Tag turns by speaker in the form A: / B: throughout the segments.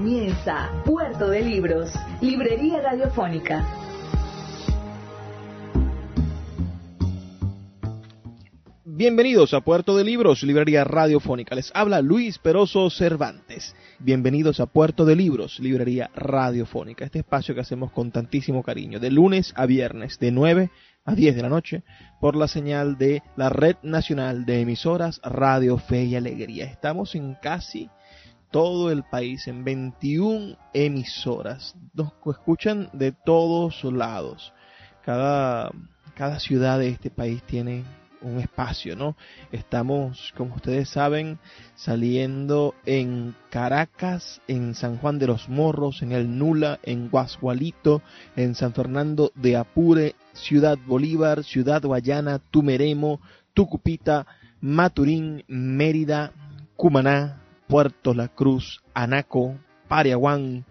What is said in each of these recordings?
A: Comienza Puerto de Libros, Librería Radiofónica.
B: Bienvenidos a Puerto de Libros, Librería Radiofónica. Les habla Luis Peroso Cervantes. Bienvenidos a Puerto de Libros, Librería Radiofónica. Este espacio que hacemos con tantísimo cariño, de lunes a viernes, de 9 a 10 de la noche, por la señal de la Red Nacional de Emisoras Radio Fe y Alegría. Estamos en casi todo el país, en 21 emisoras. Nos escuchan de todos lados. Cada, cada ciudad de este país tiene un espacio, ¿no? Estamos, como ustedes saben, saliendo en Caracas, en San Juan de los Morros, en el Nula, en Guasgualito, en San Fernando de Apure, Ciudad Bolívar, Ciudad Guayana, Tumeremo, Tucupita, Maturín, Mérida, Cumaná, Puerto La Cruz, Anaco, Pariaguán,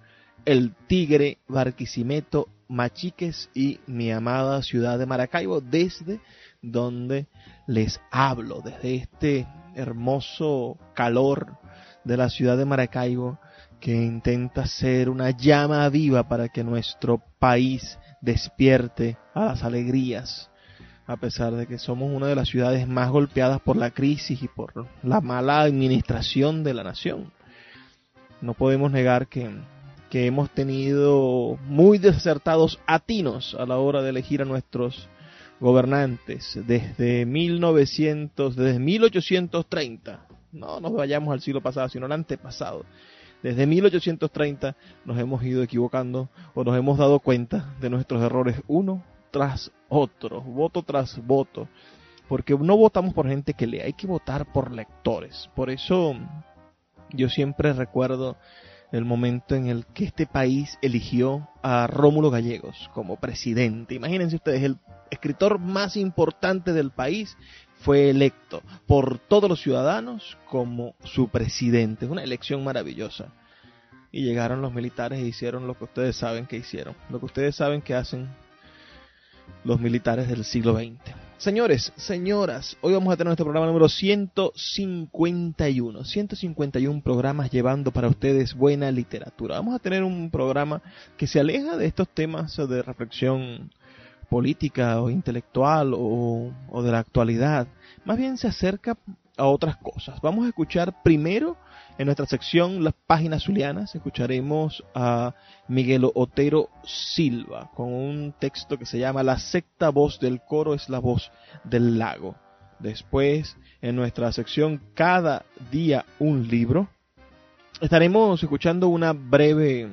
B: El Tigre, Barquisimeto, Machiques y mi amada ciudad de Maracaibo, desde donde les hablo, desde este hermoso calor de la ciudad de Maracaibo que intenta ser una llama viva para que nuestro país despierte a las alegrías, a pesar de que somos una de las ciudades más golpeadas por la crisis y por la mala administración de la nación. No podemos negar que, que hemos tenido muy desacertados atinos a la hora de elegir a nuestros gobernantes desde 1900, desde 1830. No nos vayamos al siglo pasado, sino al antepasado. Desde 1830 nos hemos ido equivocando o nos hemos dado cuenta de nuestros errores uno tras otro, voto tras voto, porque no votamos por gente que lea, hay que votar por lectores. Por eso yo siempre recuerdo el momento en el que este país eligió a Rómulo Gallegos como presidente. Imagínense ustedes, el escritor más importante del país fue electo por todos los ciudadanos como su presidente. Es una elección maravillosa. Y llegaron los militares e hicieron lo que ustedes saben que hicieron, lo que ustedes saben que hacen los militares del siglo XX. Señores, señoras, hoy vamos a tener nuestro programa número 151. 151 programas llevando para ustedes buena literatura. Vamos a tener un programa que se aleja de estos temas de reflexión política o intelectual o, o de la actualidad. Más bien se acerca a otras cosas. Vamos a escuchar primero en nuestra sección Las Páginas Zulianas escucharemos a Miguel Otero Silva con un texto que se llama La sexta voz del coro es la voz del lago. Después, en nuestra sección Cada día un libro, estaremos escuchando una breve,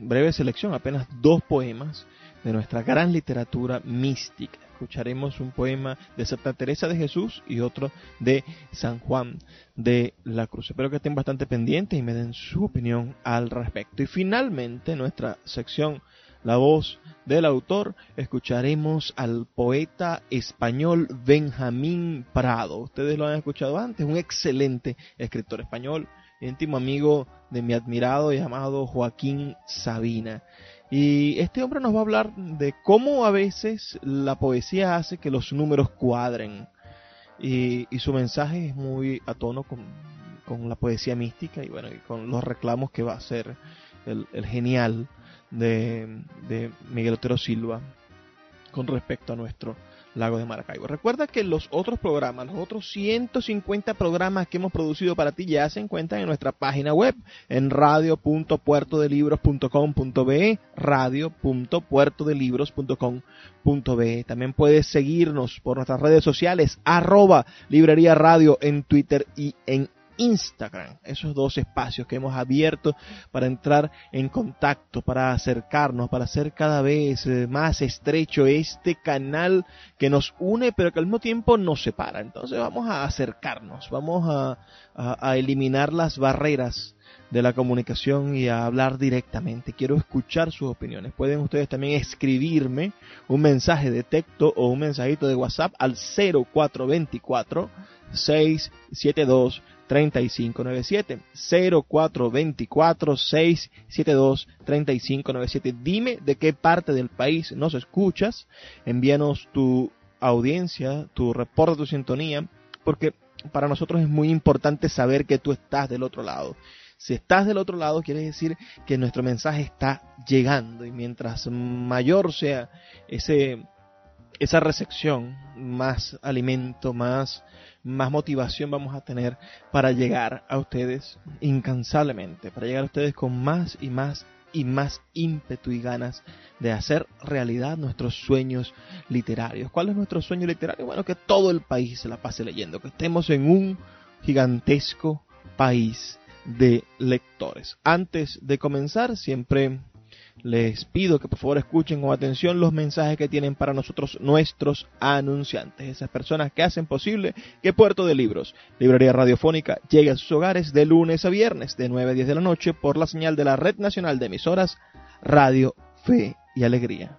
B: breve selección, apenas dos poemas de nuestra gran literatura mística escucharemos un poema de Santa Teresa de Jesús y otro de San Juan de la Cruz. Espero que estén bastante pendientes y me den su opinión al respecto. Y finalmente, nuestra sección La voz del autor, escucharemos al poeta español Benjamín Prado. Ustedes lo han escuchado antes, un excelente escritor español, íntimo amigo de mi admirado llamado Joaquín Sabina. Y este hombre nos va a hablar de cómo a veces la poesía hace que los números cuadren. Y, su mensaje es muy a tono con, la poesía mística y bueno, y con los reclamos que va a hacer el, genial de, de Miguel Otero Silva con respecto a nuestro Lago de Maracaibo. Recuerda que los otros programas, los otros 150 programas que hemos producido para ti ya se encuentran en nuestra página web en radio.puertodelibros.com.be, radio.puertodelibros.com.be. También puedes seguirnos por nuestras redes sociales, arroba librería radio en Twitter y en Instagram. Esos dos espacios que hemos abierto para entrar en contacto, para acercarnos, para hacer cada vez eh, más estrecho este canal que nos une, pero que al mismo tiempo nos separa. Entonces vamos a acercarnos, vamos a, a eliminar las barreras de la comunicación y a hablar directamente. Quiero escuchar sus opiniones. Pueden ustedes también escribirme un mensaje de texto o un mensajito de WhatsApp al 0424 672 3597 0424 672 3597 Dime de qué parte del país nos escuchas. Envíanos tu audiencia, tu reporte, tu sintonía, porque para nosotros es muy importante saber que tú estás del otro lado. Si estás del otro lado, quiere decir que nuestro mensaje está llegando y mientras mayor sea ese, esa recepción, más alimento, más, más motivación vamos a tener para llegar a ustedes incansablemente, para llegar a ustedes con más y más y más ímpetu y ganas de hacer realidad nuestros sueños literarios. ¿Cuál es nuestro sueño literario? Bueno, que todo el país se la pase leyendo, que estemos en un gigantesco país de lectores. Antes de comenzar, siempre les pido que por favor escuchen con atención los mensajes que tienen para nosotros nuestros anunciantes, esas personas que hacen posible que Puerto de Libros, Librería Radiofónica, llegue a sus hogares de lunes a viernes de 9 a 10 de la noche por la señal de la Red Nacional de Emisoras Radio Fe y Alegría.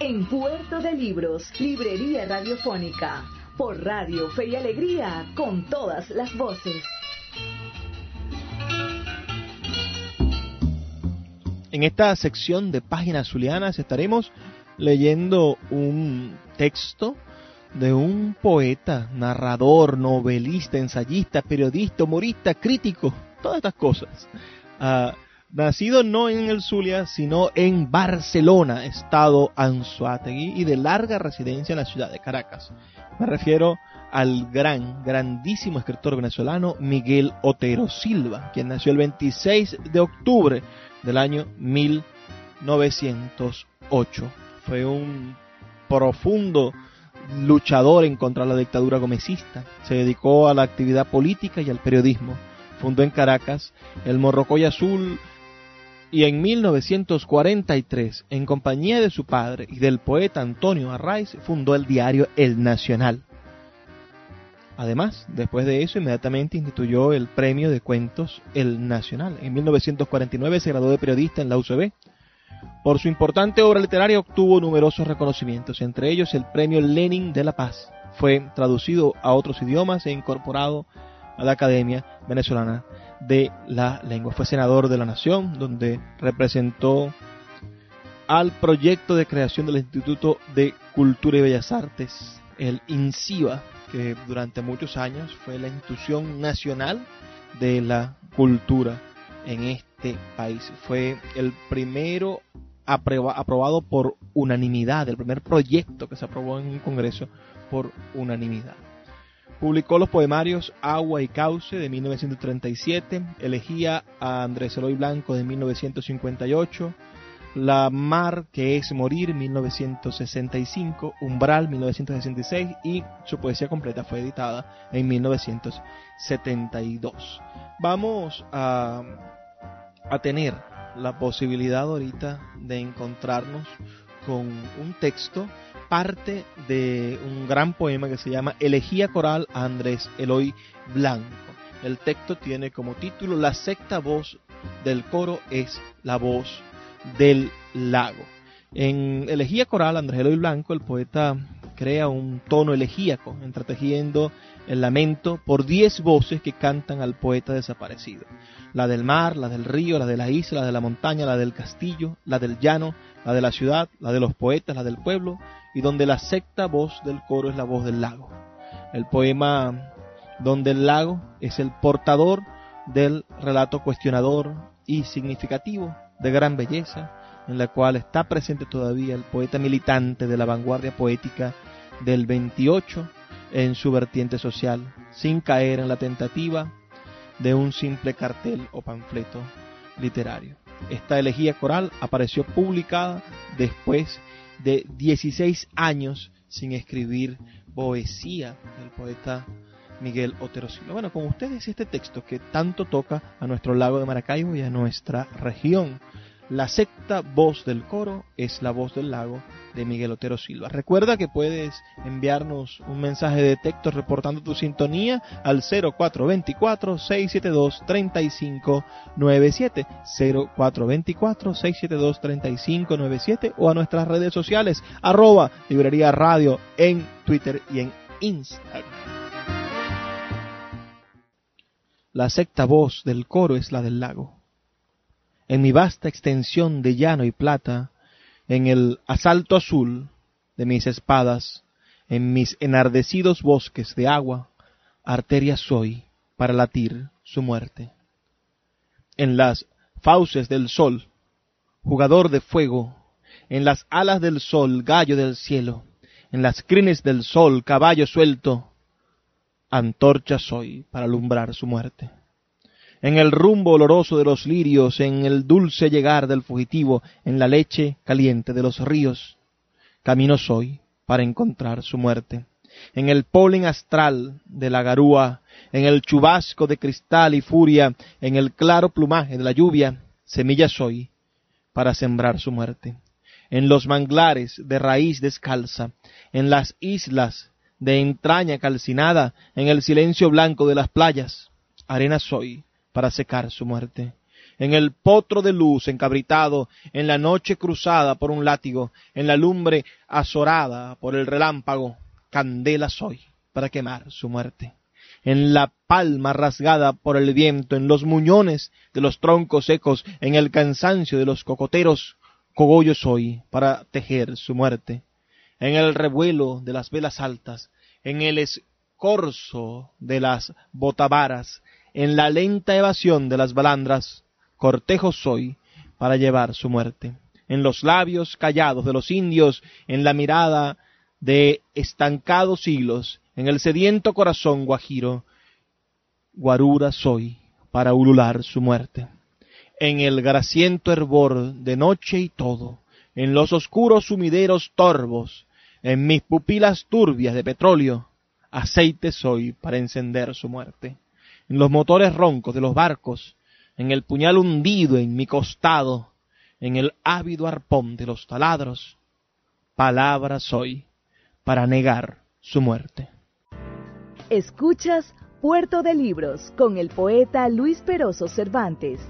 A: En Puerto de Libros, Librería Radiofónica, por Radio Fe y Alegría, con todas las voces.
B: En esta sección de páginas zulianas estaremos leyendo un texto de un poeta, narrador, novelista, ensayista, periodista, humorista, crítico, todas estas cosas. Ah, nacido no en el Zulia, sino en Barcelona, estado Anzuategui, y de larga residencia en la ciudad de Caracas. Me refiero al gran, grandísimo escritor venezolano Miguel Otero Silva, quien nació el 26 de octubre del año 1908. Fue un profundo luchador en contra de la dictadura gomecista. Se dedicó a la actividad política y al periodismo. Fundó en Caracas el Morrocoy Azul y en 1943, en compañía de su padre y del poeta Antonio Arraiz, fundó el diario El Nacional. Además, después de eso, inmediatamente instituyó el premio de cuentos El Nacional. En 1949 se graduó de periodista en la UCB. Por su importante obra literaria obtuvo numerosos reconocimientos, entre ellos el premio Lenin de la Paz. Fue traducido a otros idiomas e incorporado a la Academia Venezolana de la Lengua. Fue senador de la Nación, donde representó al proyecto de creación del Instituto de Cultura y Bellas Artes, el INCIBA, que durante muchos años fue la institución nacional de la cultura en este país. Fue el primero aprobado por unanimidad, el primer proyecto que se aprobó en un Congreso por unanimidad. Publicó los poemarios Agua y Cauce de 1937, elegía a Andrés Eloy Blanco de 1958, la Mar que es Morir 1965, Umbral 1966 y su poesía completa fue editada en 1972. Vamos a, a tener la posibilidad ahorita de encontrarnos con un texto, parte de un gran poema que se llama Elegía Coral a Andrés Eloy Blanco. El texto tiene como título La sexta voz del coro es la voz del lago. En Elegía Coral, Andrés Eloy Blanco, el poeta crea un tono elegíaco, entretejiendo el lamento por diez voces que cantan al poeta desaparecido. La del mar, la del río, la de la isla, la de la montaña, la del castillo, la del llano, la de la ciudad, la de los poetas, la del pueblo, y donde la sexta voz del coro es la voz del lago. El poema donde el lago es el portador del relato cuestionador y significativo de gran belleza, en la cual está presente todavía el poeta militante de la vanguardia poética del 28 en su vertiente social, sin caer en la tentativa de un simple cartel o panfleto literario. Esta elegía coral apareció publicada después de 16 años sin escribir poesía del poeta Miguel Otero Silva. Bueno, con ustedes este texto que tanto toca a nuestro lago de Maracaibo y a nuestra región. La sexta voz del coro es la voz del lago de Miguel Otero Silva. Recuerda que puedes enviarnos un mensaje de texto reportando tu sintonía al 0424-672-3597, 0424-672-3597 o a nuestras redes sociales, arroba librería radio en Twitter y en Instagram. La sexta voz del coro es la del lago en mi vasta extensión de llano y plata, en el asalto azul de mis espadas, en mis enardecidos bosques de agua, arteria soy para latir su muerte. En las fauces del sol, jugador de fuego, en las alas del sol, gallo del cielo, en las crines del sol, caballo suelto, antorcha soy para alumbrar su muerte en el rumbo oloroso de los lirios, en el dulce llegar del fugitivo, en la leche caliente de los ríos. Camino soy para encontrar su muerte. En el polen astral de la garúa, en el chubasco de cristal y furia, en el claro plumaje de la lluvia, semilla soy para sembrar su muerte. En los manglares de raíz descalza, en las islas de entraña calcinada, en el silencio blanco de las playas, arena soy para secar su muerte. En el potro de luz encabritado, en la noche cruzada por un látigo, en la lumbre azorada por el relámpago, candela soy para quemar su muerte. En la palma rasgada por el viento, en los muñones de los troncos secos, en el cansancio de los cocoteros, cogollo soy para tejer su muerte. En el revuelo de las velas altas, en el escorzo de las botavaras, en la lenta evasión de las balandras, cortejo soy para llevar su muerte. En los labios callados de los indios, en la mirada de estancados hilos, en el sediento corazón guajiro, guarura soy para ulular su muerte. En el graciento hervor de noche y todo, en los oscuros sumideros torvos, en mis pupilas turbias de petróleo, aceite soy para encender su muerte en los motores roncos de los barcos, en el puñal hundido en mi costado, en el ávido arpón de los taladros, palabra soy para negar su muerte.
A: Escuchas Puerto de Libros con el poeta Luis Peroso Cervantes.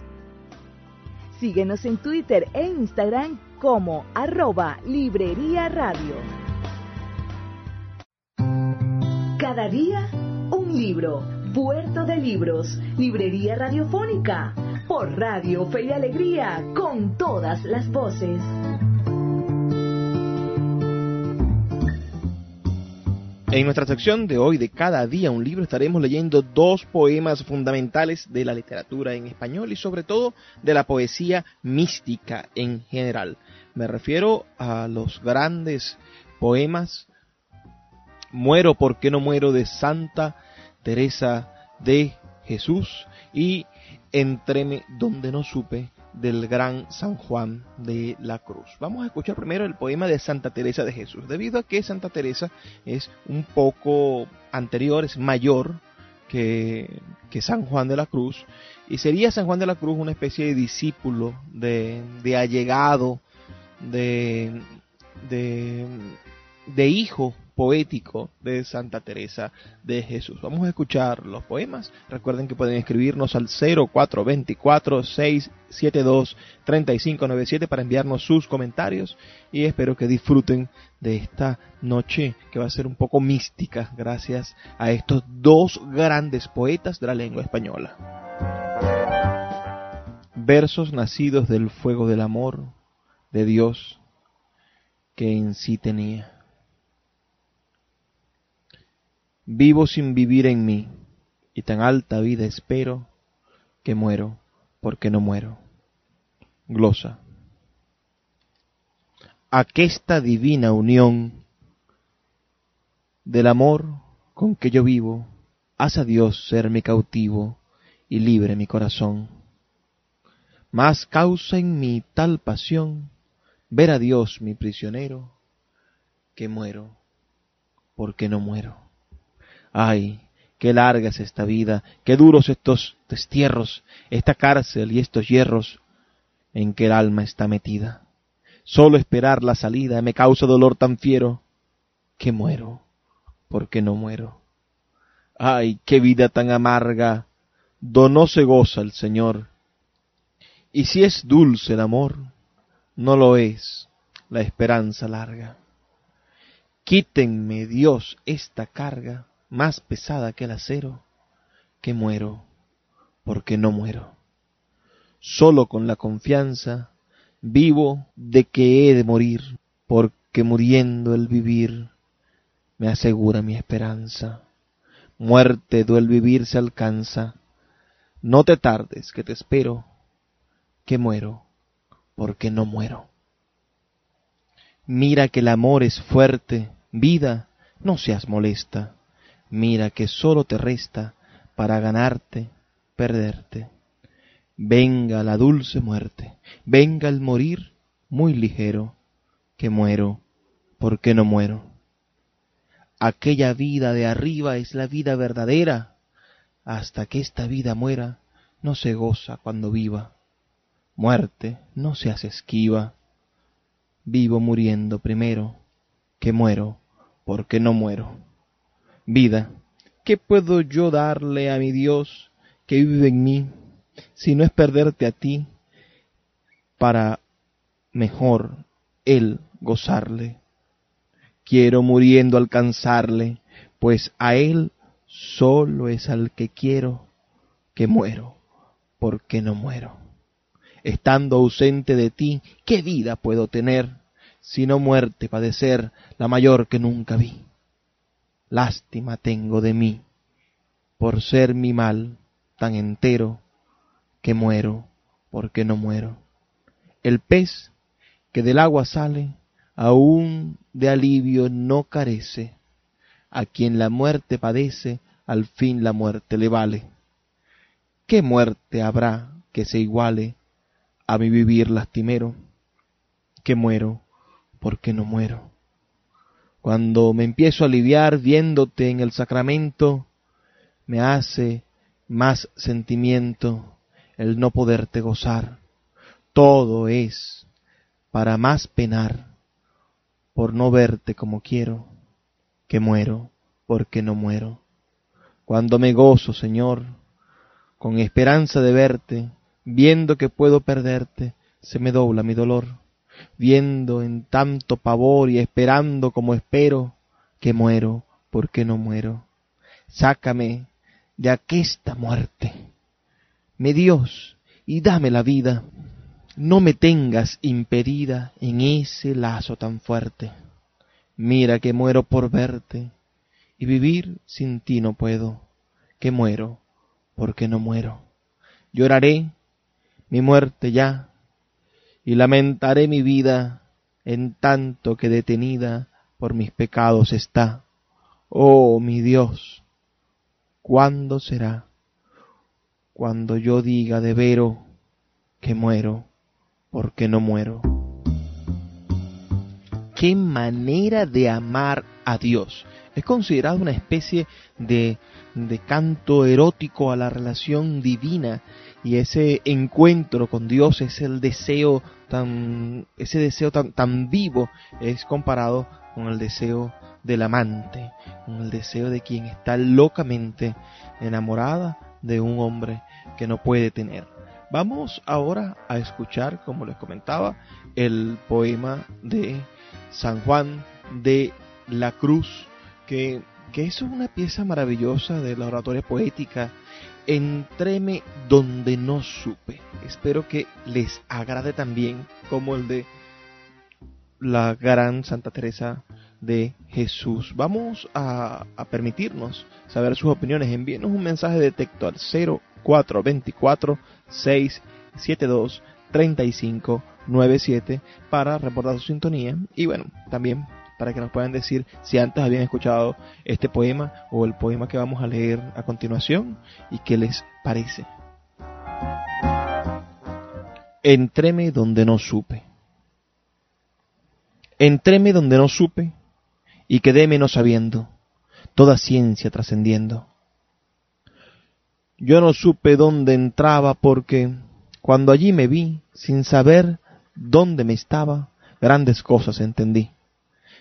A: Síguenos en Twitter e Instagram como arroba Librería Radio. Cada día un libro Puerto de Libros, Librería Radiofónica, por Radio Fe y Alegría, con todas las voces.
B: En nuestra sección de hoy de Cada día un libro estaremos leyendo dos poemas fundamentales de la literatura en español y sobre todo de la poesía mística en general. Me refiero a los grandes poemas Muero porque no muero de Santa Teresa de Jesús y Entreme donde no supe del gran San Juan de la Cruz. Vamos a escuchar primero el poema de Santa Teresa de Jesús, debido a que Santa Teresa es un poco anterior, es mayor que, que San Juan de la Cruz, y sería San Juan de la Cruz una especie de discípulo, de, de allegado, de, de, de hijo poético de Santa Teresa de Jesús. Vamos a escuchar los poemas. Recuerden que pueden escribirnos al 0424-672-3597 para enviarnos sus comentarios y espero que disfruten de esta noche que va a ser un poco mística gracias a estos dos grandes poetas de la lengua española. Versos nacidos del fuego del amor de Dios que en sí tenía. Vivo sin vivir en mí, y tan alta vida espero, que muero porque no muero. Glosa. Aquesta divina unión del amor con que yo vivo, haz a Dios ser mi cautivo y libre mi corazón. Más causa en mí tal pasión ver a Dios mi prisionero, que muero, porque no muero. Ay, qué larga es esta vida, qué duros estos destierros, esta cárcel y estos hierros en que el alma está metida. Solo esperar la salida me causa dolor tan fiero, que muero, porque no muero. Ay, qué vida tan amarga, do no se goza el Señor. Y si es dulce el amor, no lo es la esperanza larga. Quítenme, Dios, esta carga más pesada que el acero, que muero, porque no muero. Solo con la confianza vivo de que he de morir, porque muriendo el vivir me asegura mi esperanza. Muerte do el vivir se alcanza, no te tardes que te espero, que muero porque no muero. Mira que el amor es fuerte, vida, no seas molesta. Mira que solo te resta para ganarte, perderte. Venga la dulce muerte, venga el morir muy ligero, que muero, porque no muero. Aquella vida de arriba es la vida verdadera, hasta que esta vida muera, no se goza cuando viva. Muerte, no seas esquiva. Vivo muriendo primero, que muero, porque no muero. Vida, ¿qué puedo yo darle a mi Dios que vive en mí, si no es perderte a ti, para mejor Él gozarle? Quiero muriendo alcanzarle, pues a Él solo es al que quiero que muero, porque no muero estando ausente de ti, ¿qué vida puedo tener, sino muerte padecer, la mayor que nunca vi? Lástima tengo de mí, por ser mi mal tan entero, que muero porque no muero. El pez que del agua sale, aún de alivio no carece, a quien la muerte padece, al fin la muerte le vale. ¿Qué muerte habrá que se iguale a mi vivir lastimero, que muero porque no muero. Cuando me empiezo a aliviar viéndote en el sacramento, me hace más sentimiento el no poderte gozar. Todo es para más penar por no verte como quiero, que muero porque no muero. Cuando me gozo, Señor, con esperanza de verte, viendo que puedo perderte, se me dobla mi dolor, viendo en tanto pavor y esperando como espero, que muero porque no muero. Sácame de aquesta muerte, me Dios, y dame la vida. No me tengas impedida en ese lazo tan fuerte. Mira que muero por verte, y vivir sin ti no puedo, que muero porque no muero. Lloraré mi muerte ya, y lamentaré mi vida en tanto que detenida por mis pecados está. Oh mi Dios, ¿cuándo será? Cuando yo diga de vero que muero, porque no muero. Qué manera de amar a Dios. Es considerado una especie de, de canto erótico a la relación divina y ese encuentro con Dios es el deseo tan ese deseo tan, tan vivo es comparado con el deseo del amante, con el deseo de quien está locamente enamorada de un hombre que no puede tener. Vamos ahora a escuchar, como les comentaba, el poema de San Juan de la Cruz, que, que es una pieza maravillosa de la oratoria poética. Entréme donde no supe. Espero que les agrade también como el de la gran Santa Teresa de Jesús. Vamos a, permitirnos saber sus opiniones. Envíenos un mensaje de texto al 0424 672 3597 para reportar su sintonía y bueno, también para que nos puedan decir si antes habían escuchado este poema o el poema que vamos a leer a continuación y qué les parece. Entréme donde no supe. Entréme donde no supe y quedéme no sabiendo, toda ciencia trascendiendo. Yo no supe dónde entraba porque cuando allí me vi, sin saber dónde me estaba, grandes cosas entendí.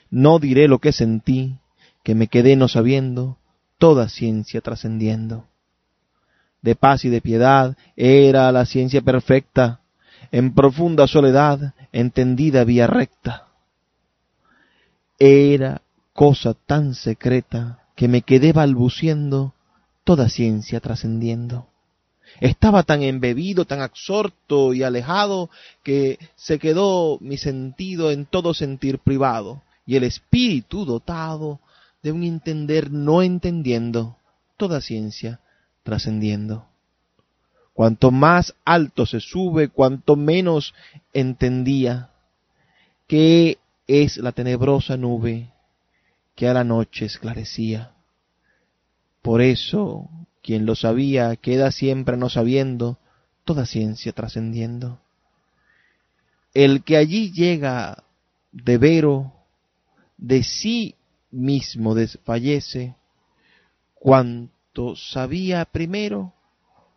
B: No diré lo que sentí, que me quedé no sabiendo, toda ciencia trascendiendo. De paz y de piedad era la ciencia perfecta, en profunda soledad entendida vía recta era cosa tan secreta que me quedé balbuciendo toda ciencia trascendiendo. Estaba tan embebido, tan absorto y alejado, que se quedó mi sentido en todo sentir privado, y el espíritu dotado de un entender no entendiendo, toda ciencia trascendiendo. Cuanto más alto se sube, cuanto menos entendía que es la tenebrosa nube que a la noche esclarecía. Por eso, quien lo sabía queda siempre no sabiendo, toda ciencia trascendiendo. El que allí llega de vero, de sí mismo desfallece, cuanto sabía primero,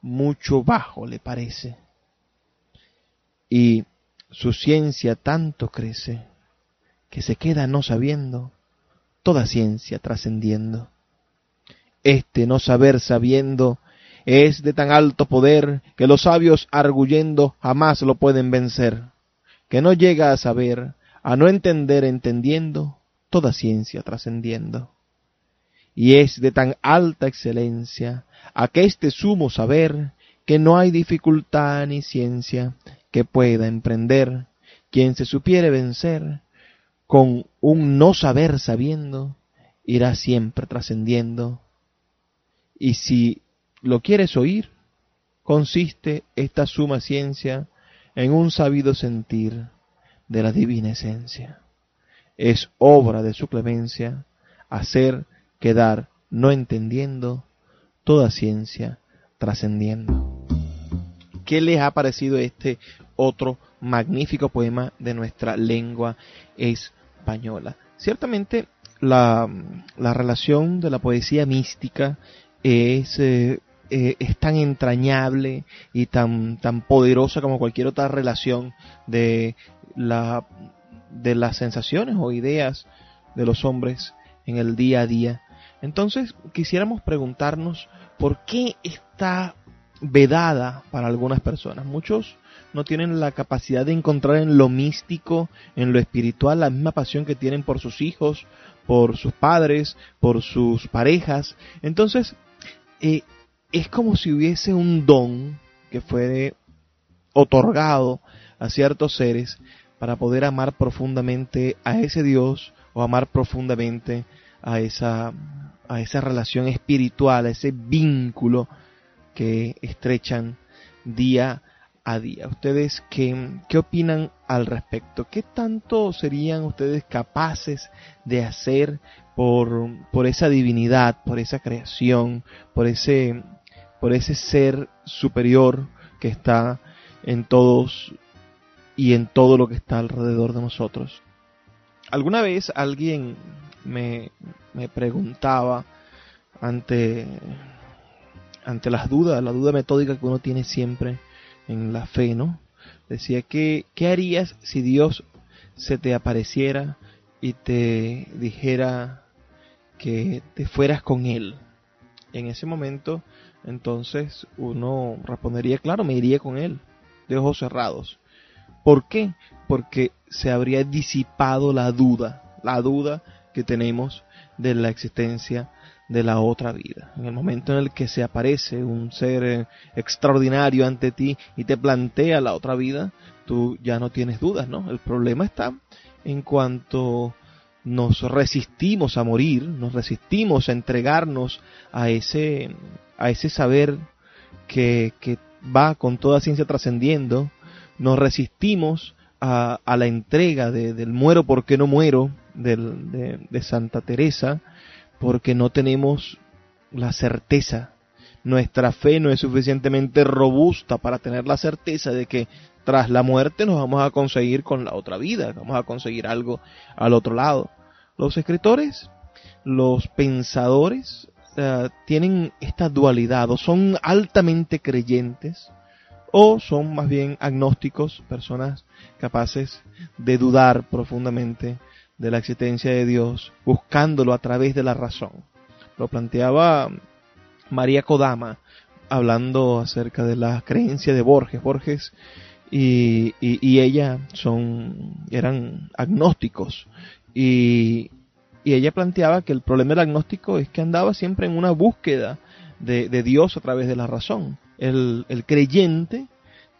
B: mucho bajo le parece. Y su ciencia tanto crece que se queda no sabiendo, toda ciencia trascendiendo. Este no saber sabiendo es de tan alto poder que los sabios arguyendo jamás lo pueden vencer, que no llega a saber, a no entender entendiendo, toda ciencia trascendiendo. Y es de tan alta excelencia a que este sumo saber que no hay dificultad ni ciencia que pueda emprender quien se supiere vencer con un no saber sabiendo, irá siempre trascendiendo. Y si lo quieres oír, consiste esta suma ciencia en un sabido sentir de la divina esencia. Es obra de su clemencia hacer quedar no entendiendo toda ciencia trascendiendo. ¿Qué les ha parecido este otro magnífico poema de nuestra lengua es española. Ciertamente la, relación de la poesía mística es, eh, eh, es tan entrañable y tan, tan poderosa como cualquier otra relación de, la, de las sensaciones o ideas de los hombres en el día a día. Entonces quisiéramos preguntarnos por qué está vedada para algunas personas. Muchos no tienen la capacidad de encontrar en lo místico, en lo espiritual, la misma pasión que tienen por sus hijos, por sus padres, por sus parejas. Entonces, eh, es como si hubiese un don que fue otorgado a ciertos seres para poder amar profundamente a ese Dios o amar profundamente a esa, a esa relación espiritual, a ese vínculo que estrechan día a día. ¿Ustedes qué, qué opinan al respecto? ¿Qué tanto serían ustedes capaces de hacer por, por esa divinidad, por esa creación, por ese, por ese ser superior que está en todos y en todo lo que está alrededor de nosotros? alguna vez alguien me, me preguntaba ante, ante las dudas, la duda metódica que uno tiene siempre en la fe, ¿no? Decía que, ¿qué harías si Dios se te apareciera y te dijera que te fueras con Él? En ese momento, entonces, uno respondería, claro, me iría con Él, de ojos cerrados. ¿Por qué? Porque se habría disipado la duda, la duda que tenemos de la existencia de la otra vida. En el momento en el que se aparece un ser eh, extraordinario ante ti y te plantea la otra vida, tú ya no tienes dudas, ¿no? El problema está en cuanto nos resistimos a morir, nos resistimos a entregarnos a ese, a ese saber que, que va con toda ciencia trascendiendo, nos resistimos a, a la entrega de, del muero porque no muero del, de, de Santa Teresa, porque no tenemos la certeza. Nuestra fe no es suficientemente robusta para tener la certeza de que tras la muerte nos vamos a conseguir con la otra vida, vamos a conseguir algo al otro lado. Los escritores, los pensadores, uh, tienen esta dualidad, o son altamente creyentes, o son más bien agnósticos, personas capaces de dudar profundamente de la existencia de Dios, buscándolo a través de la razón. Lo planteaba María Kodama, hablando acerca de la creencia de Borges. Borges y, y, y ella son, eran agnósticos. Y, y, ella planteaba que el problema del agnóstico es que andaba siempre en una búsqueda de, de Dios a través de la razón. El, el creyente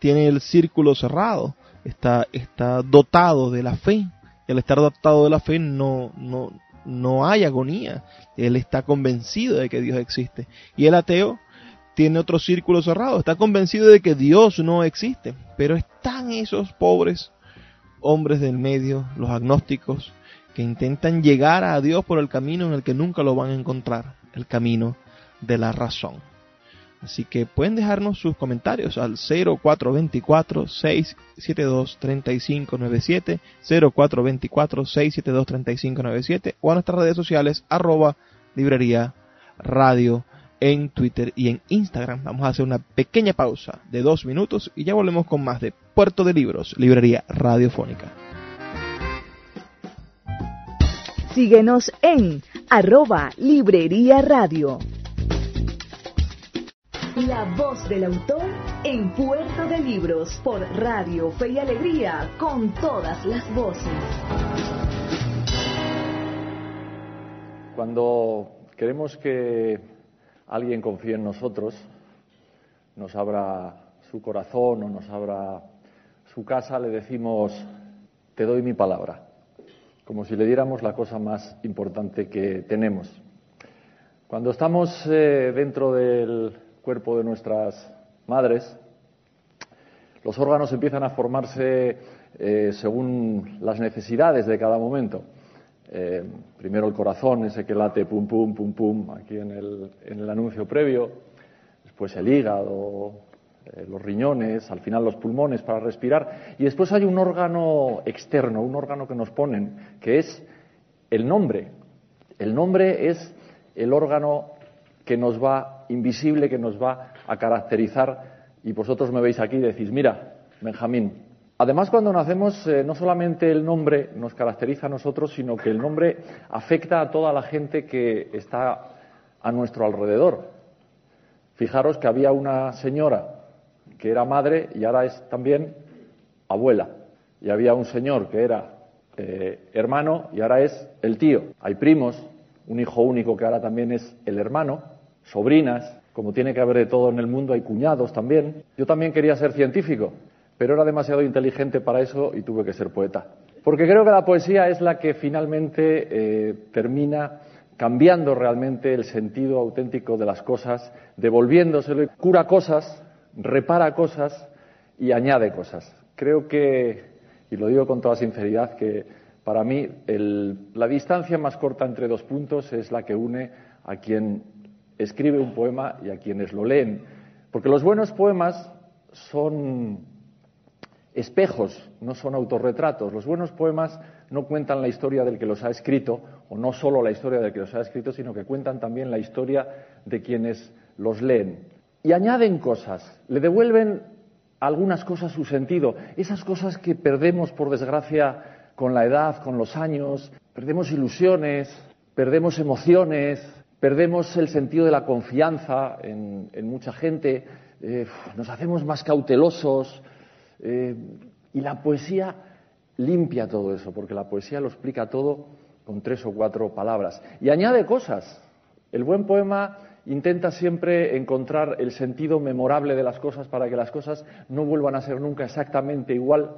B: tiene el círculo cerrado, está, está dotado de la fe, el estar adaptado de la fe no, no, no hay agonía. Él está convencido de que Dios existe. Y el ateo tiene otro círculo cerrado, está convencido de que Dios no existe. Pero están esos pobres hombres del medio, los agnósticos, que intentan llegar a Dios por el camino en el que nunca lo van a encontrar, el camino de la razón. Así que pueden dejarnos sus comentarios al 0424-672-3597, 0424-672-3597 o a nuestras redes sociales arroba librería radio en Twitter y en Instagram. Vamos a hacer una pequeña pausa de dos minutos y ya volvemos con más de Puerto de Libros, librería radiofónica.
A: Síguenos en arroba librería radio. La voz del autor en Puerto de Libros por Radio Fe y Alegría con todas las voces.
C: Cuando queremos que alguien confíe en nosotros, nos abra su corazón o nos abra su casa, le decimos, te doy mi palabra, como si le diéramos la cosa más importante que tenemos. Cuando estamos eh, dentro del cuerpo de nuestras madres, los órganos empiezan a formarse eh, según las necesidades de cada momento. Eh, primero el corazón, ese que late pum pum pum pum aquí en el, en el anuncio previo, después el hígado, eh, los riñones, al final los pulmones para respirar, y después hay un órgano externo, un órgano que nos ponen, que es el nombre. El nombre es el órgano que nos va invisible, que nos va a caracterizar. Y vosotros me veis aquí y decís, mira, Benjamín. Además, cuando nacemos, eh, no solamente el nombre nos caracteriza a nosotros, sino que el nombre afecta a toda la gente que está a nuestro alrededor. Fijaros que había una señora que era madre y ahora es también abuela. Y había un señor que era eh, hermano y ahora es el tío. Hay primos, un hijo único que ahora también es el hermano, sobrinas, como tiene que haber de todo en el mundo, hay cuñados también. Yo también quería ser científico, pero era demasiado inteligente para eso y tuve que ser poeta. Porque creo que la poesía es la que finalmente eh, termina cambiando realmente el sentido auténtico de las cosas, devolviéndoselo, cura cosas, repara cosas y añade cosas. Creo que, y lo digo con toda sinceridad, que para mí la distancia más corta entre dos puntos es la que une a quien escribe un poema y a quienes lo leen. Porque los buenos poemas son espejos, no son autorretratos. Los buenos poemas no cuentan la historia del que los ha escrito, o no solo la historia del que los ha escrito, sino que cuentan también la historia de quienes los leen. Y añaden cosas, le devuelven algunas cosas su sentido, esas cosas que perdemos, por desgracia, con la edad, con los años, perdemos ilusiones, perdemos emociones, perdemos el sentido de la confianza en, mucha gente, eh, nos hacemos más cautelosos eh, y la poesía limpia todo eso, porque la poesía lo explica todo con tres o cuatro palabras. Y añade cosas. El buen poema intenta siempre encontrar el sentido memorable de las cosas para que las cosas no vuelvan a ser nunca exactamente igual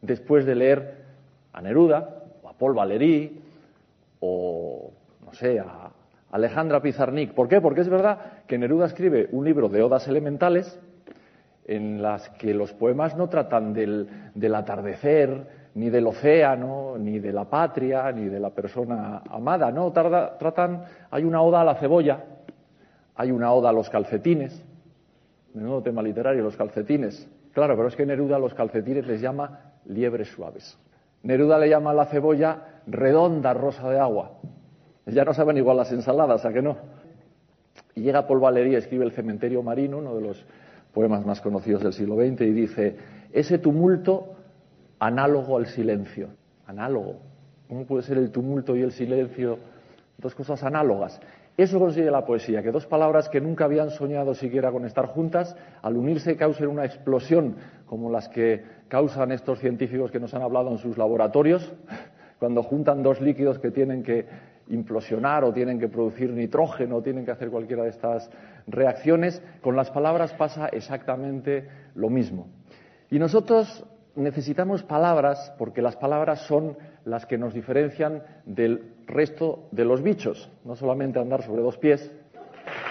C: después de leer a Neruda, o a Paul Valéry, o, no sé, a Alejandra Pizarnik. ¿Por qué? Porque es verdad que Neruda escribe un libro de odas elementales en las que los poemas no tratan del, del atardecer, ni del océano, ni de la patria, ni de la persona amada, no, tratan, hay una oda a la cebolla, hay una oda a los calcetines, menudo tema literario, los calcetines. Claro, pero es que Neruda a los calcetines les llama liebres suaves. Neruda le llama a la cebolla redonda rosa de agua. Ya no saben igual las ensaladas, ¿a que no? Y llega Paul Valéry, escribe El cementerio marino, uno de los poemas más conocidos del siglo XX, y dice, ese tumulto análogo al silencio. Análogo. ¿Cómo puede ser el tumulto y el silencio dos cosas análogas? Eso consigue la poesía, que dos palabras que nunca habían soñado siquiera con estar juntas, al unirse causen una explosión, como las que causan estos científicos que nos han hablado en sus laboratorios, cuando juntan dos líquidos que tienen que implosionar o tienen que producir nitrógeno o tienen que hacer cualquiera de estas reacciones, con las palabras pasa exactamente lo mismo. Y nosotros necesitamos palabras porque las palabras son las que nos diferencian del resto de los bichos, no solamente andar sobre dos pies.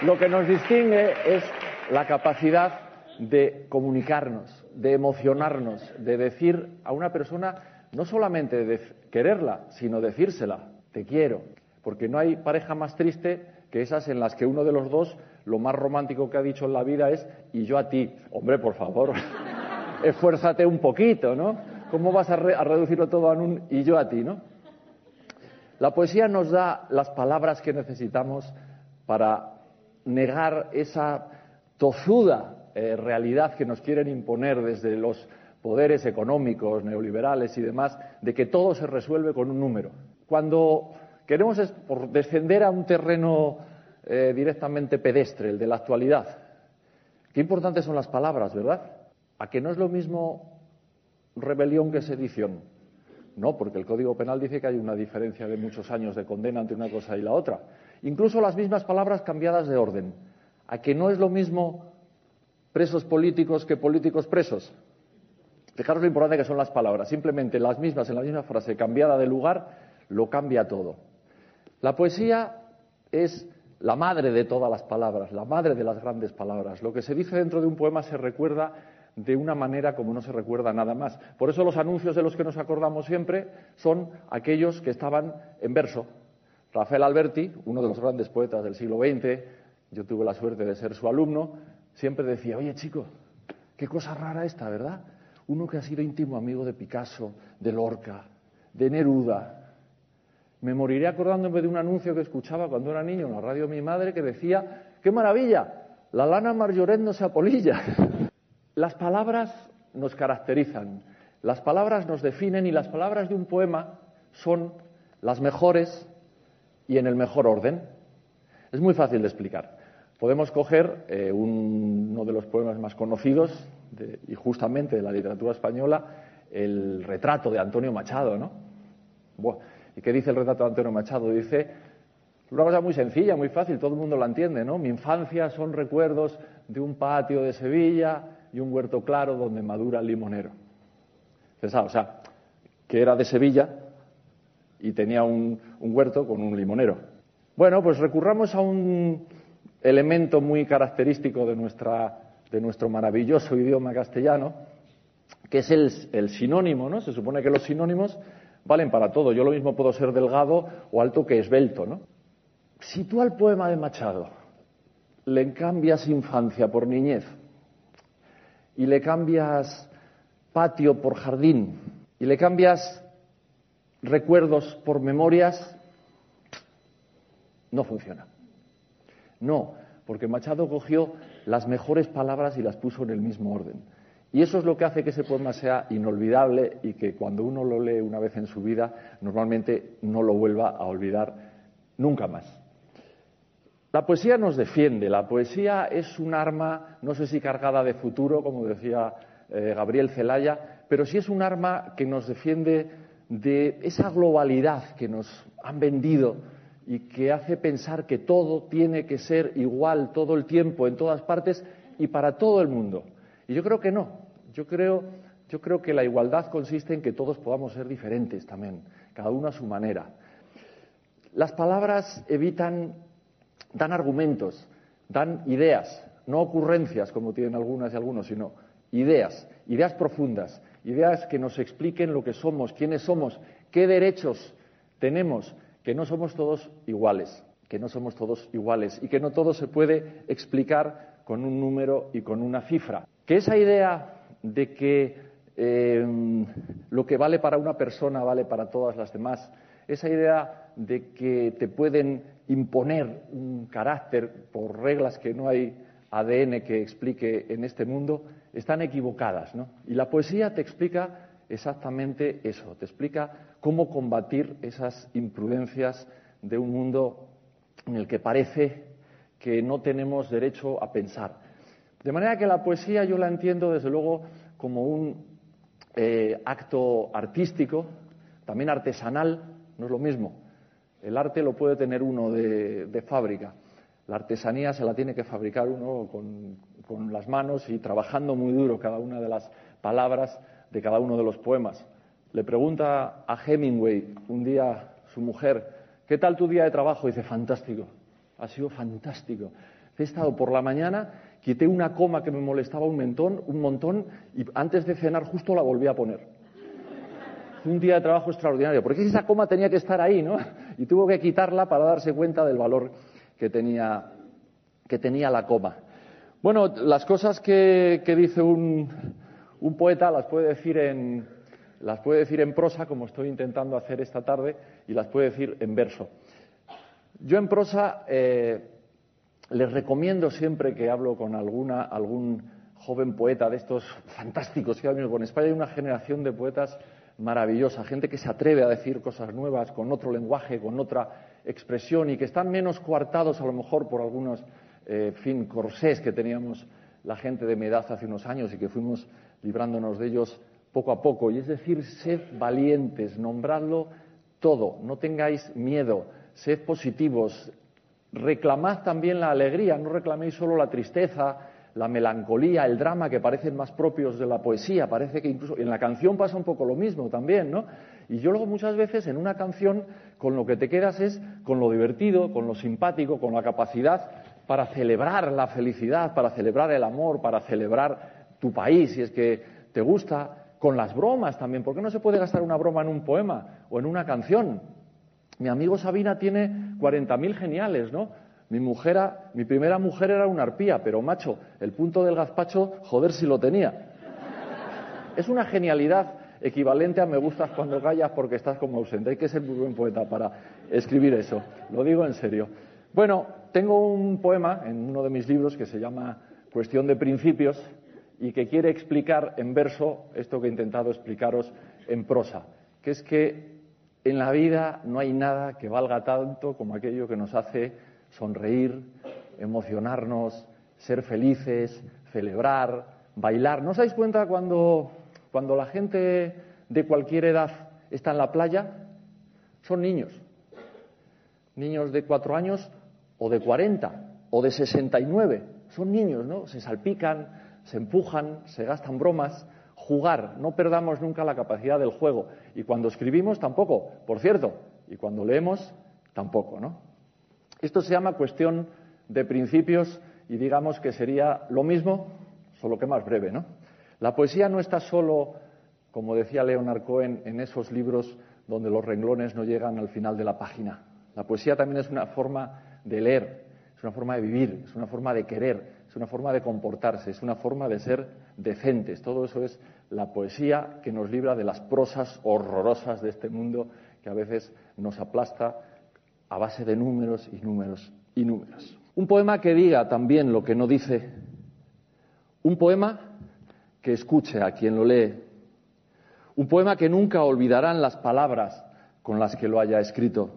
C: Lo que nos distingue es la capacidad de comunicarnos, de emocionarnos, de decir a una persona no solamente de quererla, sino decírsela, te quiero, porque no hay pareja más triste que esas en las que uno de los dos lo más romántico que ha dicho en la vida es y yo a ti. Hombre, por favor esfuérzate un poquito, ¿no? ¿Cómo vas a, reducirlo todo a un y yo a ti, ¿no? La poesía nos da las palabras que necesitamos para negar esa tozuda eh, realidad que nos quieren imponer desde los poderes económicos, neoliberales y demás, de que todo se resuelve con un número. Cuando queremos descender a un terreno eh, directamente pedestre, el de la actualidad, qué importantes son las palabras, ¿verdad? ¿A que no es lo mismo rebelión que sedición? No, porque el Código Penal dice que hay una diferencia de muchos años de condena entre una cosa y la otra. Incluso las mismas palabras cambiadas de orden. ¿A que no es lo mismo presos políticos que políticos presos? Fijaros lo importante que son las palabras. Simplemente las mismas, en la misma frase, cambiada de lugar, lo cambia todo. La poesía es la madre de todas las palabras, la madre de las grandes palabras. Lo que se dice dentro de un poema se recuerda de una manera como no se recuerda nada más. Por eso los anuncios de los que nos acordamos siempre son aquellos que estaban en verso. Rafael Alberti, uno de los grandes poetas del siglo XX, yo tuve la suerte de ser su alumno, siempre decía, oye chico, qué cosa rara esta, ¿verdad? Uno que ha sido íntimo amigo de Picasso, de Lorca, de Neruda. Me moriré acordándome de un anuncio que escuchaba cuando era niño en la radio de mi madre que decía, qué maravilla, la lana marjoret no se apolilla. Las palabras nos caracterizan, las palabras nos definen y las palabras de un poema son las mejores y en el mejor orden. Es muy fácil de explicar. Podemos coger eh, uno de los poemas más conocidos y justamente de la literatura española, el retrato de Antonio Machado, ¿no? ¿Y qué dice el retrato de Antonio Machado? Dice una cosa muy sencilla, muy fácil, todo el mundo la entiende, ¿no? Mi infancia son recuerdos de un patio de Sevilla y un huerto claro donde madura el limonero. o sea, que era de Sevilla y tenía un, huerto con un limonero. Bueno, pues recurramos a un elemento muy característico de, nuestra, de nuestro maravilloso idioma castellano, que es el, sinónimo, ¿no? Se supone que los sinónimos valen para todo. Yo lo mismo puedo ser delgado o alto que esbelto, ¿no? Si tú al poema de Machado le cambias infancia por niñez, y le cambias patio por jardín y le cambias recuerdos por memorias, no funciona. No, porque Machado cogió las mejores palabras y las puso en el mismo orden. Y eso es lo que hace que ese poema sea inolvidable y que cuando uno lo lee una vez en su vida, normalmente no lo vuelva a olvidar nunca más. La poesía nos defiende, la poesía es un arma, no sé si cargada de futuro, como decía eh, Gabriel Celaya, pero sí es un arma que nos defiende de esa globalidad que nos han vendido y que hace pensar que todo tiene que ser igual todo el tiempo, en todas partes y para todo el mundo. Y yo creo que no. Yo creo, que la igualdad consiste en que todos podamos ser diferentes también, cada uno a su manera. Las palabras evitan dan argumentos, dan ideas, no ocurrencias como tienen algunas y algunos, sino ideas, ideas profundas, ideas que nos expliquen lo que somos, quiénes somos, qué derechos tenemos, que no somos todos iguales, que no somos todos iguales y que no todo se puede explicar con un número y con una cifra. Que esa idea de que eh, lo que vale para una persona vale para todas las demás, esa idea de que te pueden imponer un carácter por reglas que no hay ADN que explique en este mundo, están equivocadas. ¿no? Y la poesía te explica exactamente eso, te explica cómo combatir esas imprudencias de un mundo en el que parece que no tenemos derecho a pensar. De manera que la poesía yo la entiendo desde luego como un eh, acto artístico, también artesanal, no es lo mismo. El arte lo puede tener uno de, fábrica. La artesanía se la tiene que fabricar uno con, con las manos y trabajando muy duro cada una de las palabras de cada uno de los poemas. Le pregunta a Hemingway un día su mujer, ¿qué tal tu día de trabajo? Y dice, fantástico, ha sido fantástico. He estado por la mañana, quité una coma que me molestaba un montón, un montón y antes de cenar justo la volví a poner un día de trabajo extraordinario, porque esa coma tenía que estar ahí, ¿no? Y tuvo que quitarla para darse cuenta del valor que tenía, la coma. Bueno, las cosas que, dice un, poeta las puede, decir en, las puede decir en prosa, como estoy intentando hacer esta tarde, y las puede decir en verso. Yo en prosa eh, les recomiendo siempre que hablo con alguna, algún joven poeta de estos fantásticos que ha venido con España. Hay una generación de poetas maravillosa, gente que se atreve a decir cosas nuevas con otro lenguaje, con otra expresión y que están menos coartados a lo mejor por algunos eh, fin corsés que teníamos la gente de mi edad hace unos años y que fuimos librándonos de ellos poco a poco. Y es decir, sed valientes, nombradlo todo, no tengáis miedo, sed positivos, reclamad también la alegría, no reclaméis solo la tristeza, la melancolía, el drama que parecen más propios de la poesía. Parece que incluso en la canción pasa un poco lo mismo también, ¿no? Y yo luego muchas veces en una canción con lo que te quedas es con lo divertido, con lo simpático, con la capacidad para celebrar la felicidad, para celebrar el amor, para celebrar tu país, si es que te gusta, con las bromas también. ¿Por qué no se puede gastar una broma en un poema o en una canción? Mi amigo Sabina tiene 40.000 geniales, ¿no? Mi mujer, mi primera mujer era una arpía, pero macho, el punto del gazpacho, joder si lo tenía. Es una genialidad equivalente a me gustas cuando callas porque estás como ausente. Hay que ser muy buen poeta para escribir eso. Lo digo en serio. Bueno, tengo un poema en uno de mis libros que se llama Cuestión de Principios y que quiere explicar en verso esto que he intentado explicaros en prosa, que es que en la vida no hay nada que valga tanto como aquello que nos hace sonreír, emocionarnos, ser felices, celebrar, bailar. ¿No os dais cuenta cuando, cuando la gente de cualquier edad está en la playa? Son niños. Niños de cuatro años o de cuarenta o de sesenta y nueve. Son niños, ¿no? Se salpican, se empujan, se gastan bromas. Jugar, no perdamos nunca la capacidad del juego. Y cuando escribimos tampoco, por cierto. Y cuando leemos tampoco, ¿no? Esto se llama cuestión de principios y digamos que sería lo mismo, solo que más breve, ¿no? La poesía no está solo, como decía Leonard Cohen, en esos libros donde los renglones no llegan al final de la página. La poesía también es una forma de leer, es una forma de vivir, es una forma de querer, es una forma de comportarse, es una forma de ser decentes. Todo eso es la poesía que nos libra de las prosas horrorosas de este mundo que a veces nos aplasta a base de números y números y números. Un poema que diga también lo que no dice. Un poema que escuche a quien lo lee. Un poema que nunca olvidarán las palabras con las que lo haya escrito.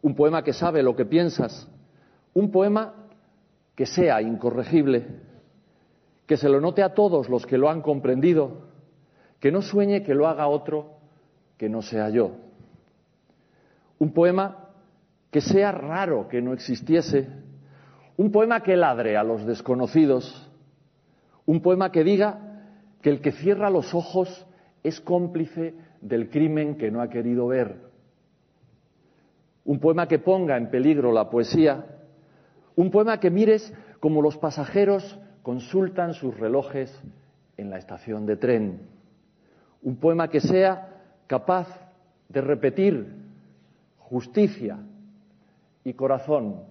C: Un poema que sabe lo que piensas. Un poema que sea incorregible. Que se lo note a todos los que lo han comprendido. Que no sueñe que lo haga otro que no sea yo. Un poema que sea raro que no existiese, un poema que ladre a los desconocidos, un poema que diga que el que cierra los ojos es cómplice del crimen que no ha querido ver, un poema que ponga en peligro la poesía, un poema que mires como los pasajeros consultan sus relojes en la estación de tren, un poema que sea capaz de repetir justicia, y corazón,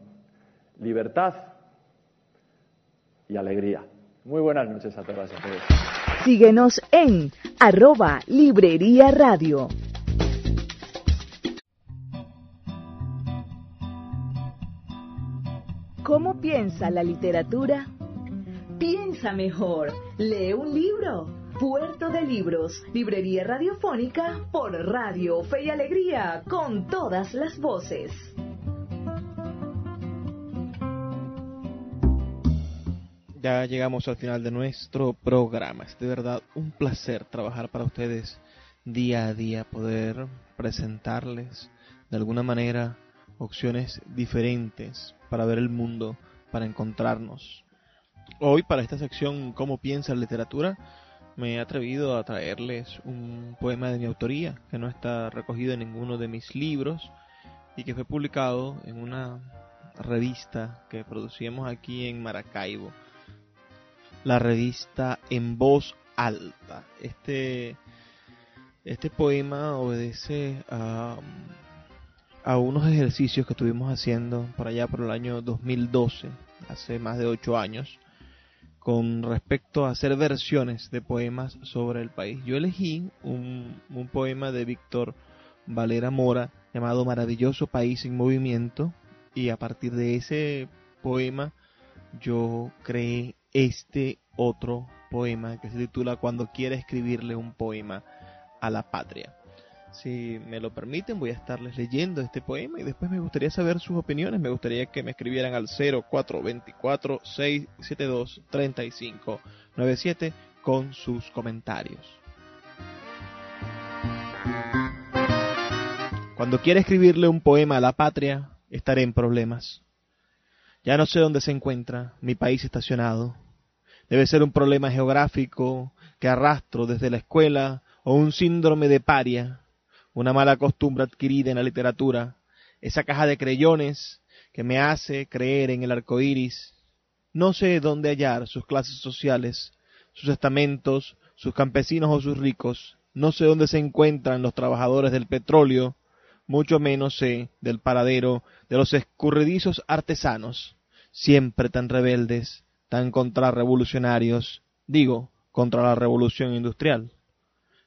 C: libertad y alegría. Muy buenas noches a todas y a todos.
A: Síguenos en arroba Librería Radio. ¿Cómo piensa la literatura? Piensa mejor. Lee un libro. Puerto de Libros, librería radiofónica por Radio Fe y Alegría, con todas las voces.
B: Ya llegamos al final de nuestro programa. Es de verdad un placer trabajar para ustedes día a día, poder presentarles de alguna manera opciones diferentes para ver el mundo, para encontrarnos. Hoy, para esta sección ¿Cómo piensa la literatura? me he atrevido a traerles un poema de mi autoría que no está recogido en ninguno de mis libros y que fue publicado en una revista que producíamos aquí en Maracaibo la revista En Voz Alta. Este, este poema obedece a, a unos ejercicios que estuvimos haciendo por allá por el año 2012, hace más de ocho años, con respecto a hacer versiones de poemas sobre el país. Yo elegí un, un poema de Víctor Valera Mora llamado Maravilloso País en Movimiento y a partir de ese poema yo creé este otro poema que se titula Cuando quiera escribirle un poema a la patria. Si me lo permiten, voy a estarles leyendo este poema y después me gustaría saber sus opiniones. Me gustaría que me escribieran al 0424-672-3597 con sus comentarios. Cuando quiera escribirle un poema a la patria, estaré en problemas. Ya no sé dónde se encuentra mi país estacionado. Debe ser un problema geográfico que arrastro desde la escuela o un síndrome de paria, una mala costumbre adquirida en la literatura, esa caja de creyones que me hace creer en el arco iris. No sé dónde hallar sus clases sociales, sus estamentos, sus campesinos o sus ricos. No sé dónde se encuentran los trabajadores del petróleo, mucho menos sé del paradero de los escurridizos artesanos, siempre tan rebeldes, tan contrarrevolucionarios, digo, contra la revolución industrial.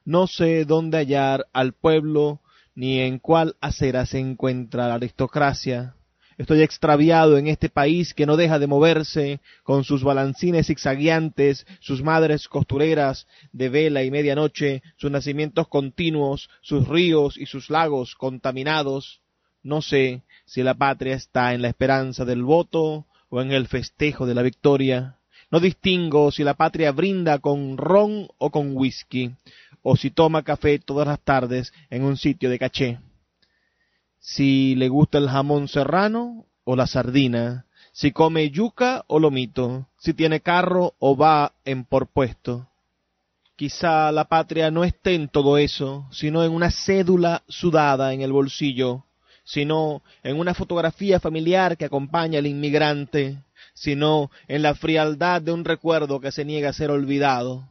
B: No sé dónde hallar al pueblo, ni en cuál acera se encuentra la aristocracia, Estoy extraviado en este país que no deja de moverse, con sus balancines zigzagueantes, sus madres costureras de vela y medianoche, sus nacimientos continuos, sus ríos y sus lagos contaminados. No sé si la patria está en la esperanza del voto o en el festejo de la victoria. No distingo si la patria brinda con ron o con whisky, o si toma café todas las tardes en un sitio de caché si le gusta el jamón serrano o la sardina, si come yuca o lomito, si tiene carro o va en por puesto. Quizá la patria no esté en todo eso, sino en una cédula sudada en el bolsillo, sino en una fotografía familiar que acompaña al inmigrante, sino en la frialdad de un recuerdo que se niega a ser olvidado.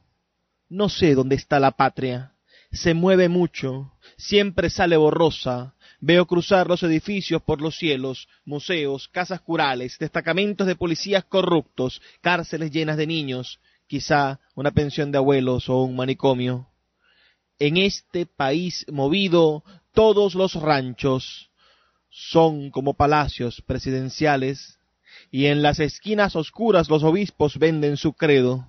B: No sé dónde está la patria. Se mueve mucho, siempre sale borrosa, Veo cruzar los edificios por los cielos, museos, casas curales, destacamentos de policías corruptos, cárceles llenas de niños, quizá una pensión de abuelos o un manicomio. En este país movido, todos los ranchos son como palacios presidenciales, y en las esquinas oscuras los obispos venden su credo.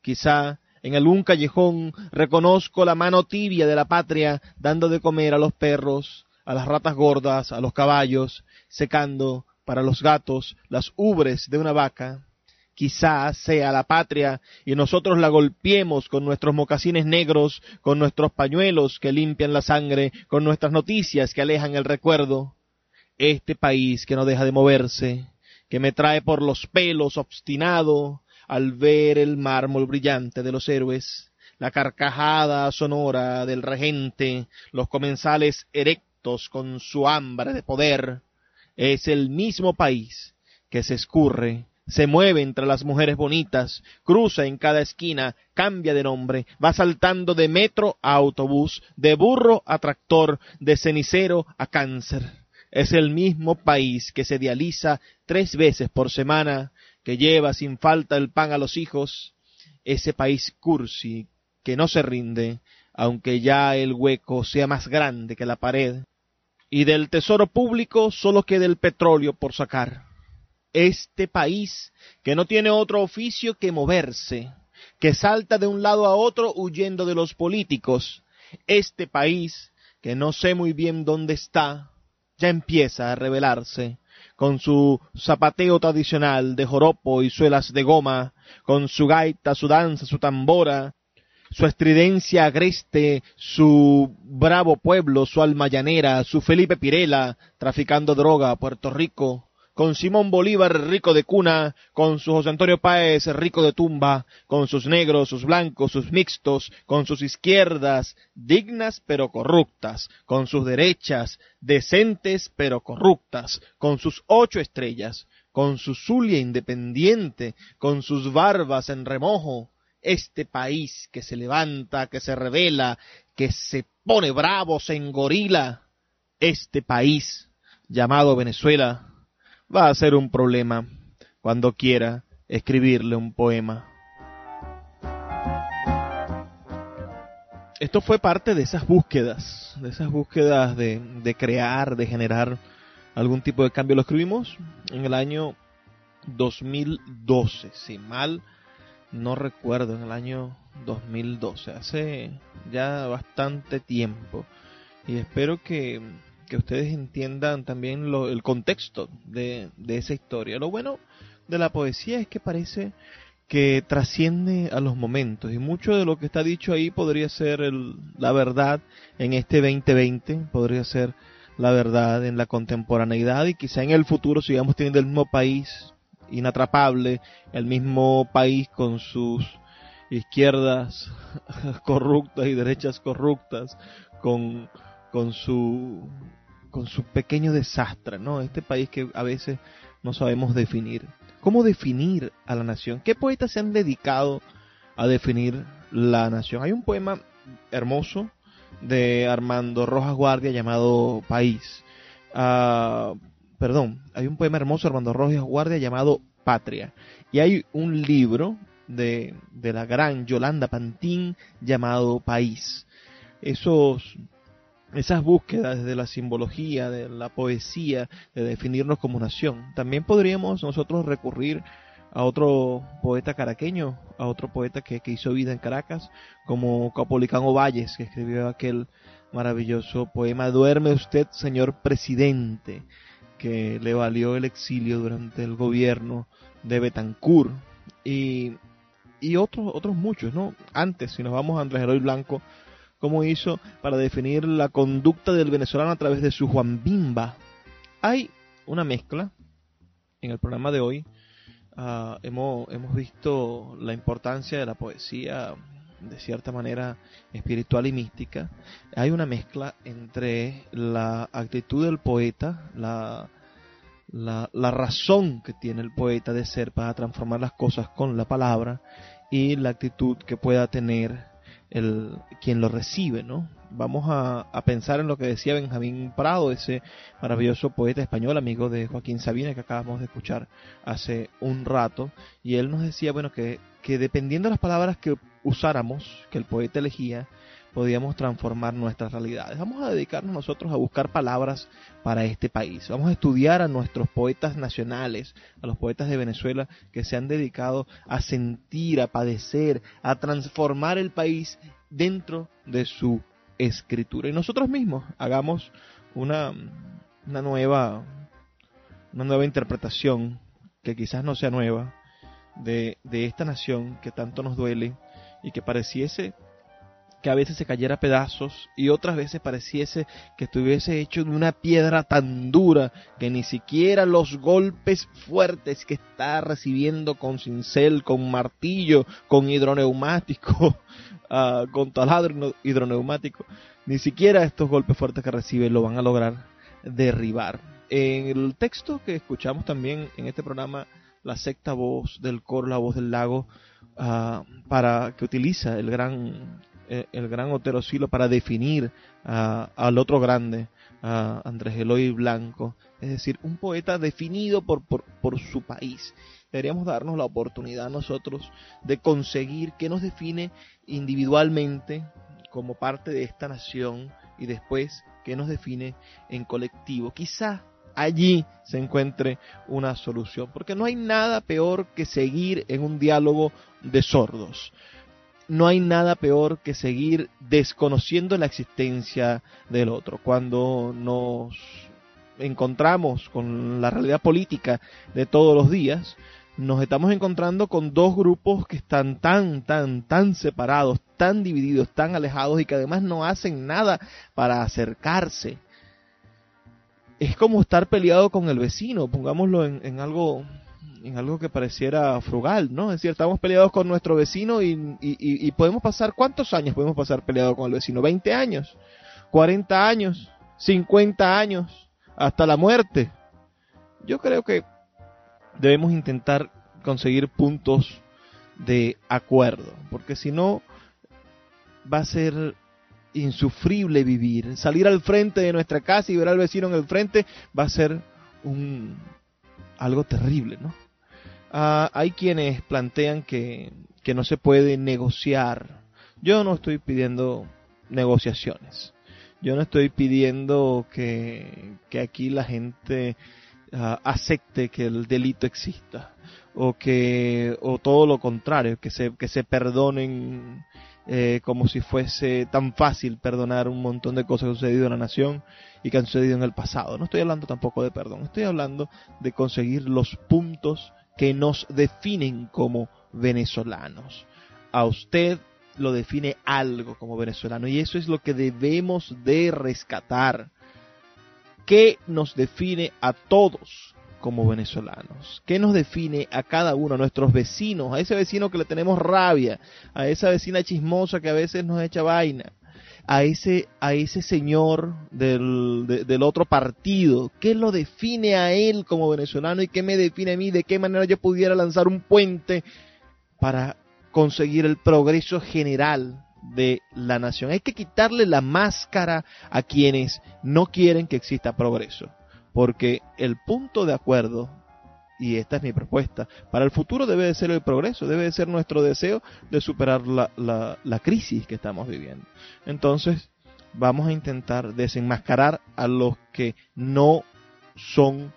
B: Quizá en algún callejón reconozco la mano tibia de la patria dando de comer a los perros, a las ratas gordas, a los caballos, secando para los gatos las ubres de una vaca. Quizá sea la patria y nosotros la golpeemos con nuestros mocasines negros, con nuestros pañuelos que limpian la sangre, con nuestras noticias que alejan el recuerdo. Este país que no deja de moverse, que me trae por los pelos obstinado al ver el mármol brillante de los héroes, la carcajada sonora del regente, los comensales erectos con su hambre de poder, es el mismo país que se escurre, se mueve entre las mujeres bonitas, cruza en cada esquina, cambia de nombre, va saltando de metro a autobús, de burro a tractor, de cenicero a cáncer. Es el mismo país que se dializa tres veces por semana, que lleva sin falta el pan a los hijos, ese país cursi que no se rinde, aunque ya el hueco sea más grande que la pared, y del tesoro público solo queda el petróleo por sacar. Este país que no tiene otro oficio que moverse, que salta de un lado a otro huyendo de los políticos, este país que no sé muy bien dónde está, ya empieza a revelarse, con su zapateo tradicional de joropo y suelas de goma, con su gaita, su danza, su tambora, su estridencia agreste, su bravo pueblo, su alma llanera, su Felipe Pirela, traficando droga a Puerto Rico, con Simón Bolívar rico de cuna, con su José Antonio Páez rico de tumba, con sus negros, sus blancos, sus mixtos, con sus izquierdas dignas pero corruptas, con sus derechas decentes pero corruptas, con sus ocho estrellas, con su Zulia independiente, con sus barbas en remojo, este país que se levanta, que se revela, que se pone bravo, se engorila, este país llamado Venezuela va a ser un problema cuando quiera escribirle un poema. Esto fue parte de esas búsquedas, de esas búsquedas de, de crear, de generar algún tipo de cambio. Lo escribimos en el año 2012, si mal no recuerdo, en el año 2012, hace ya bastante tiempo. Y espero que, que ustedes entiendan también lo, el contexto de, esa historia. Lo bueno de la poesía es que parece que trasciende a los momentos y mucho de lo que está dicho ahí podría ser la verdad en este 2020, podría ser la verdad en la contemporaneidad y quizá en el futuro sigamos teniendo el mismo país inatrapable, el mismo país con sus izquierdas corruptas y derechas corruptas, con, con su con su pequeño desastre, ¿no? Este país que a veces no sabemos definir. ¿Cómo definir a la nación? ¿Qué poetas se han dedicado a definir la nación? Hay un poema hermoso de Armando Rojas Guardia llamado País. Uh, perdón, hay un poema hermoso de Armando Rojas Guardia llamado Patria. Y hay un libro de, de la gran Yolanda Pantín llamado País. Esos, esas búsquedas de la simbología, de la poesía, de definirnos como nación. También podríamos nosotros recurrir a otro poeta caraqueño, a otro poeta que, que hizo vida en Caracas, como Capolicano Valles, que escribió aquel maravilloso poema Duerme usted, señor presidente, que le valió el exilio durante el gobierno de Betancourt y, y otros, otros muchos, ¿no? Antes, si nos vamos a Andrés Eloy Blanco, cómo hizo para definir la conducta del venezolano a través de su Juan Bimba. Hay una mezcla en el programa de hoy. Uh, hemos, hemos visto la importancia de la poesía de cierta manera espiritual y mística, hay una mezcla entre la actitud del poeta, la, la, la, razón que tiene el poeta de ser para transformar las cosas con la palabra y la actitud que pueda tener el, quien lo recibe, ¿no? Vamos a, a, pensar en lo que decía Benjamín Prado, ese maravilloso poeta español, amigo de Joaquín Sabina, que acabamos de escuchar hace un rato, y él nos decía, bueno, que, que dependiendo de las palabras que usáramos, que el poeta elegía, podíamos transformar nuestras realidades. Vamos a dedicarnos nosotros a buscar palabras para este país. Vamos a estudiar a nuestros poetas nacionales, a los poetas de Venezuela que se han dedicado a sentir, a padecer, a transformar el país dentro de su escritura. Y nosotros mismos hagamos una, una nueva una nueva interpretación que quizás no sea nueva de, de esta nación que tanto nos duele y que pareciese que a veces se cayera a pedazos y otras veces pareciese que estuviese hecho de una piedra tan dura que ni siquiera los golpes fuertes que está recibiendo con cincel, con martillo, con hidroneumático, uh, con taladro hidroneumático, ni siquiera estos golpes fuertes que recibe lo van a lograr derribar. En el texto que escuchamos también en este programa, la sexta voz del coro, la voz del lago, uh, para que utiliza el gran el gran Otero Silo para definir al otro grande, a Andrés Eloy Blanco, es decir, un poeta definido por, por, por su país. Deberíamos darnos la oportunidad nosotros de conseguir que nos define individualmente como parte de esta nación y después que nos define en colectivo. Quizá allí se encuentre una solución, porque no hay nada peor que seguir en un diálogo de sordos no hay nada peor que seguir desconociendo la existencia del otro. Cuando nos encontramos con la realidad política de todos los días, nos estamos encontrando con dos grupos que están tan, tan, tan separados, tan divididos, tan alejados y que además no hacen nada para acercarse. Es como estar peleado con el vecino, pongámoslo en, en algo en algo que pareciera frugal, ¿no? Es decir, estamos peleados con nuestro vecino y, podemos pasar, ¿cuántos años podemos pasar peleados con el vecino? ¿20 años? ¿40 años? ¿50 años? ¿Hasta la muerte? Yo creo que debemos intentar conseguir puntos de acuerdo, porque si no va a ser insufrible vivir. Salir al frente de nuestra casa y ver al vecino en el frente va a ser un algo terrible, ¿no? Ah, hay quienes plantean que, no se puede negociar. Yo no estoy pidiendo negociaciones. Yo no estoy pidiendo que, aquí la gente ah, acepte que el delito exista o que o todo lo contrario, que se, que se perdonen eh, como si fuese tan fácil perdonar un montón de cosas que han sucedido en la nación y que han sucedido en el pasado. No estoy hablando tampoco de perdón, estoy hablando de conseguir los puntos que nos definen como venezolanos. A usted lo define algo como venezolano y eso es lo que debemos de rescatar. ¿Qué nos define a todos como venezolanos? ¿Qué nos define a cada uno, a nuestros vecinos, a ese vecino que le tenemos rabia, a esa vecina chismosa que a veces nos echa vaina? A ese, a ese señor del, del otro partido? ¿Qué lo define a él como venezolano y qué me define a mí? ¿De qué manera yo pudiera lanzar un puente para conseguir el progreso general de la nación? Hay que quitarle la máscara a quienes no quieren que exista progreso, porque el punto de acuerdo y esta es mi propuesta, para el futuro debe de ser el progreso, debe de ser nuestro deseo de superar la, la, crisis que estamos viviendo. Entonces, vamos a intentar desenmascarar a los que no son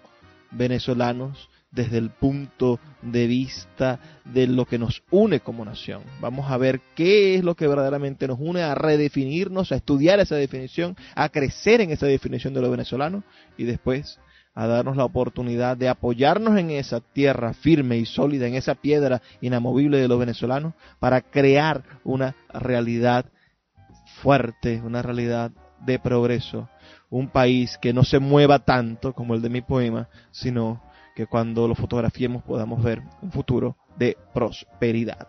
B: venezolanos desde el punto de vista de lo que nos une como nación. Vamos a ver qué es lo que verdaderamente nos une, a redefinirnos, a estudiar esa definición, a crecer en esa definición de lo venezolano y después a darnos la oportunidad de apoyarnos en esa tierra firme y sólida, en esa piedra inamovible de los venezolanos, para crear una realidad fuerte, una realidad de progreso, un país que no se mueva tanto como el de mi poema, sino que cuando lo fotografiemos podamos ver un futuro de prosperidad.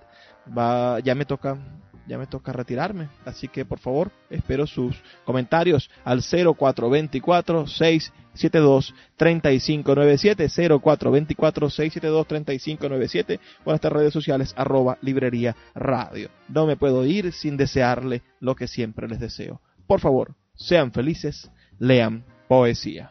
B: Va, ya me toca ya me toca retirarme. Así que por favor, espero sus comentarios al 0424 672 3597 0424 672 3597 o en estas redes sociales arroba librería radio. No me puedo ir sin desearle lo que siempre les deseo. Por favor, sean felices, lean poesía.